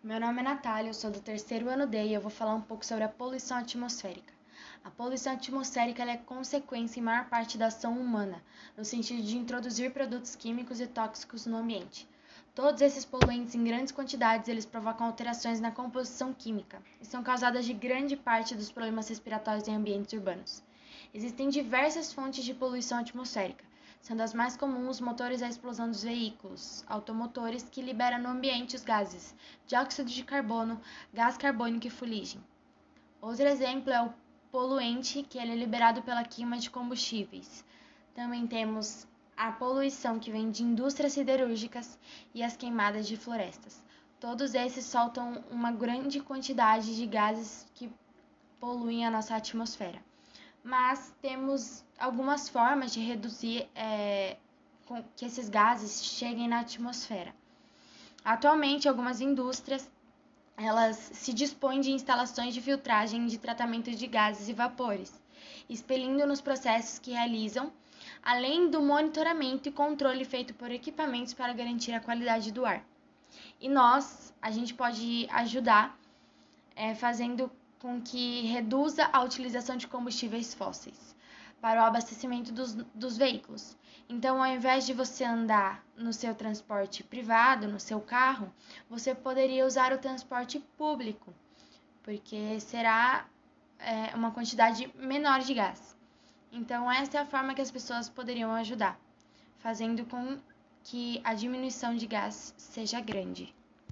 Meu nome é Natália, eu sou do terceiro ano D e eu vou falar um pouco sobre a poluição atmosférica. A poluição atmosférica é consequência em maior parte da ação humana, no sentido de introduzir produtos químicos e tóxicos no ambiente. Todos esses poluentes em grandes quantidades, eles provocam alterações na composição química e são causadas de grande parte dos problemas respiratórios em ambientes urbanos. Existem diversas fontes de poluição atmosférica, sendo as mais comuns motores à explosão dos veículos automotores que liberam no ambiente os gases dióxido de carbono, gás carbônico e fuligem. Outro exemplo é o poluente, que ele é liberado pela queima de combustíveis. Também temos a poluição que vem de indústrias siderúrgicas e as queimadas de florestas. Todos esses soltam uma grande quantidade de gases que poluem a nossa atmosfera mas temos algumas formas de reduzir é, que esses gases cheguem na atmosfera. Atualmente, algumas indústrias elas se dispõem de instalações de filtragem de tratamento de gases e vapores, expelindo nos processos que realizam, além do monitoramento e controle feito por equipamentos para garantir a qualidade do ar. E nós, a gente pode ajudar é, fazendo com que reduza a utilização de combustíveis fósseis para o abastecimento dos, dos veículos. Então, ao invés de você andar no seu transporte privado, no seu carro, você poderia usar o transporte público, porque será é, uma quantidade menor de gás. Então, essa é a forma que as pessoas poderiam ajudar, fazendo com que a diminuição de gás seja grande.